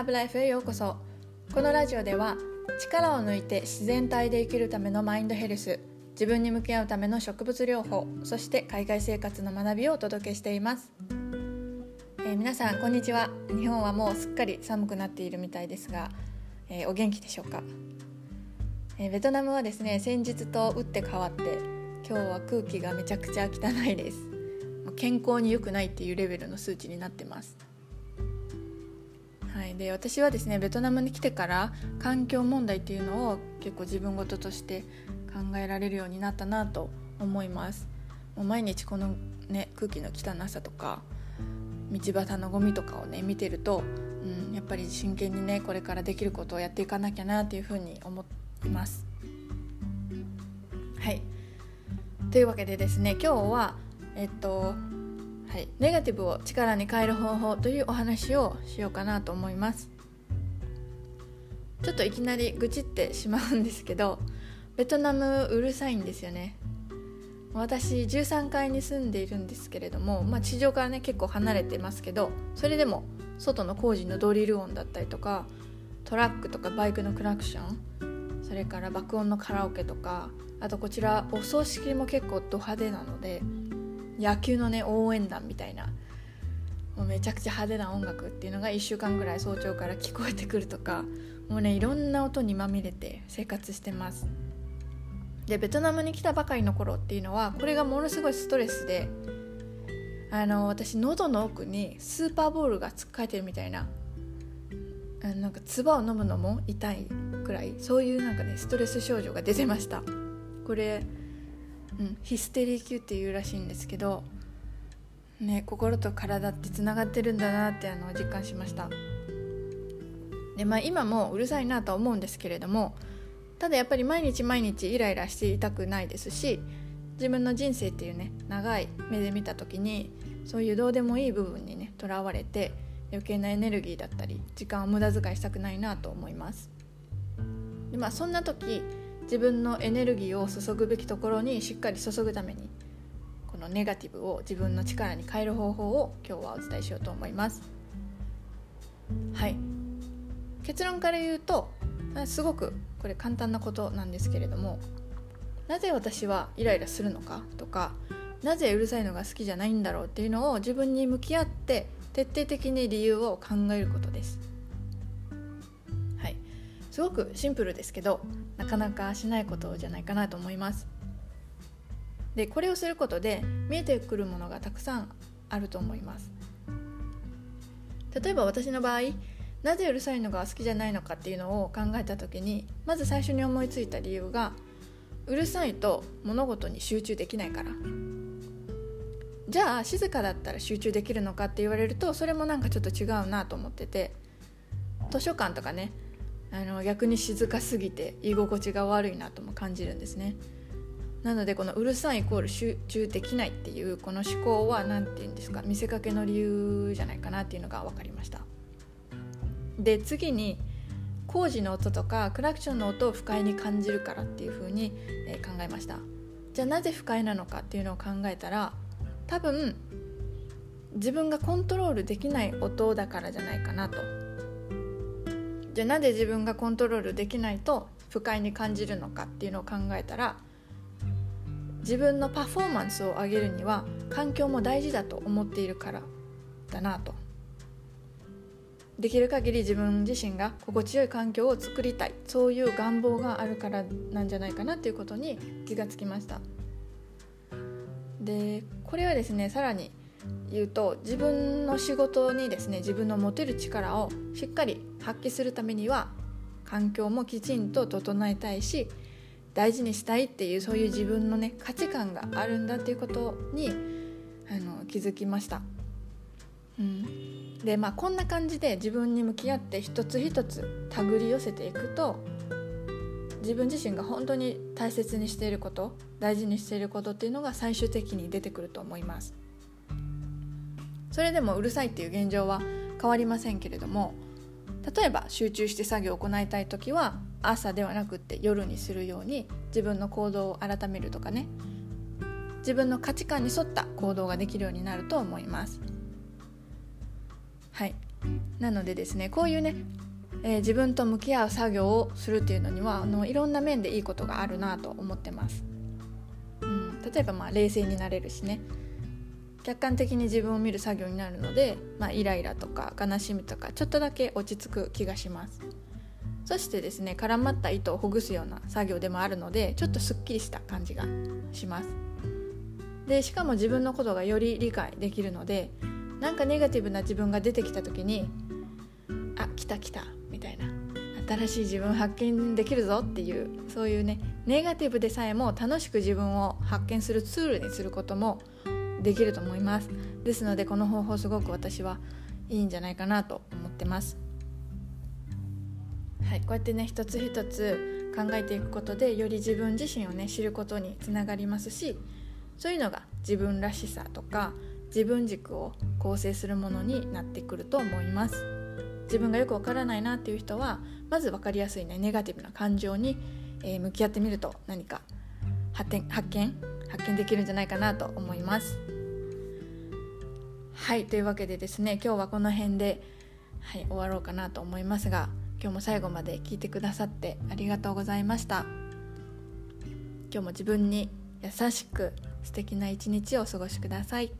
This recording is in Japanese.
ハーブライフへようこそ。このラジオでは力を抜いて自然体で生きるためのマインドヘルス自分に向き合うための植物療法そして海外生活の学びをお届けしています、えー、皆さんこんにちは。日本はもうすっかり寒くなっているみたいですが、えー、お元気でしょうか、えー、ベトナムはですね先日と打って変わって今日は空気がめちゃくちゃ汚いです。健康に良くないっていうレベルの数値になってます。で私はですねベトナムに来てから環境問題っていうのを結構自分事として考えられるようになったなと思います。もう毎日この、ね、空気の汚さとか道端のゴミとかをね見てると、うん、やっぱり真剣にねこれからできることをやっていかなきゃなっていうふうに思います。はい。というわけでですね今日はえっとはい、ネガティブを力に変える方法というお話をしようかなと思います。ちょっといきなり愚痴ってしまうんですけど ベトナムうるさいんですよね。私13階に住んでいるんですけれども、まあ、地上からね結構離れてますけどそれでも外の工事のドリル音だったりとかトラックとかバイクのクラクションそれから爆音のカラオケとかあとこちらお葬式も結構ド派手なので野球のね応援団みたいな。もうめちゃくちゃ派手な音楽っていうのが1週間ぐらい早朝から聞こえてくるとか。もうねいろんな音にまみれて生活してます。でベトナムに来たばかりの頃っていうのはこれがものすごいストレスであの私喉の奥にスーパーボールがつっかえてるみたいな。なんか唾を飲むのも痛いくらいそういうなんかねストレス症状が出てました。これうん、ヒステリー級っていうらしいんですけど、ね、心と体ってつながってるんだなってあの実感しました。で、まあ、今もうるさいなとは思うんですけれどもただやっぱり毎日毎日イライラしていたくないですし自分の人生っていうね長い目で見た時にそういうどうでもいい部分にねとらわれて余計なエネルギーだったり時間を無駄遣いしたくないなと思います。でまあそんな時自分のエネルギーを注ぐべきところにしっかり注ぐためにこのネガティブを自分の力に変える方法を今日はお伝えしようと思います。はい。結論から言うとすごくこれ簡単なことなんですけれどもなぜ私はイライラするのかとかなぜうるさいのが好きじゃないんだろうっていうのを自分に向き合って徹底的に理由を考えることです。すごくシンプルですけどなかなかしないことじゃないかなと思います。でこれをすることで見えてくるものがたくさんあると思います。例えば私の場合なぜうるさいのが好きじゃないのかっていうのを考えた時にまず最初に思いついた理由がうるさいと物事に集中できないから。じゃあ静かだったら集中できるのかって言われるとそれもなんかちょっと違うなと思ってて図書館とかねあの逆に静かすぎて居心地が悪いなとも感じるんですね。なのでこのうるさいイコール集中できないっていうこの思考は何て言うんですか見せかけの理由じゃないかなっていうのが分かりました。で次に工事の音とかクラクションの音を不快に感じるからっていうふうに、え考えました。じゃあなぜ不快なのかっていうのを考えたら多分自分がコントロールできない音だからじゃないかなと。じゃあなぜ自分がコントロールできないと不快に感じるのかっていうのを考えたら自分のパフォーマンスを上げるには環境も大事だと思っているからだなと。できる限り自分自身が心地よい環境を作りたい。そういう願望があるからなんじゃないかなっていうことに気がつきました。でこれはですねさらに言うと自分の仕事にですね自分の持てる力をしっかり発揮するためには環境もきちんと整えたいし大事にしたいっていうそういう自分のね価値観があるんだっていうことにあの気づきました。うん、でまあこんな感じで自分に向き合って一つ一つ手繰り寄せていくと自分自身が本当に大切にしていること大事にしていることっていうのが最終的に出てくると思います。それでもうるさいっていう現状は変わりませんけれども例えば集中して作業を行いたい時は朝ではなくって夜にするように自分の行動を改めるとかね。自分の価値観に沿った行動ができるようになると思います。はい。なのでですねこういうね、えー、自分と向き合う作業をするっていうのにはあのいろんな面でいいことがあるなと思ってます、うん、例えばまあ冷静になれるしね。客観的に自分を見る作業になるので、まあ、イライラとか悲しみとかちょっとだけ落ち着く気がします。そしてですね絡まった糸をほぐすような作業でもあるのでちょっとすっきりした感じがします。でしかも自分のことがより理解できるのでなんかネガティブな自分が出てきた時にあ来た来たみたいな新しい自分発見できるぞっていうそういうねネガティブでさえも楽しく自分を発見するツールにすることもできると思います。ですのでこの方法すごく私はいいんじゃないかなと思ってます。はいこうやってね一つ一つ考えていくことでより自分自身をね知ることにつながりますしそういうのが自分らしさとか自分軸を構成するものになってくると思います。自分がよくわからないなっていう人はまず分かりやすいねネガティブな感情に、えー、向き合ってみると何か発展発見発見できるんじゃないかなと思います。はいというわけでですね今日はこの辺で、はい、終わろうかなと思いますが今日も最後まで聞いてくださってありがとうございました。今日も自分に優しく素敵な一日をお過ごしください。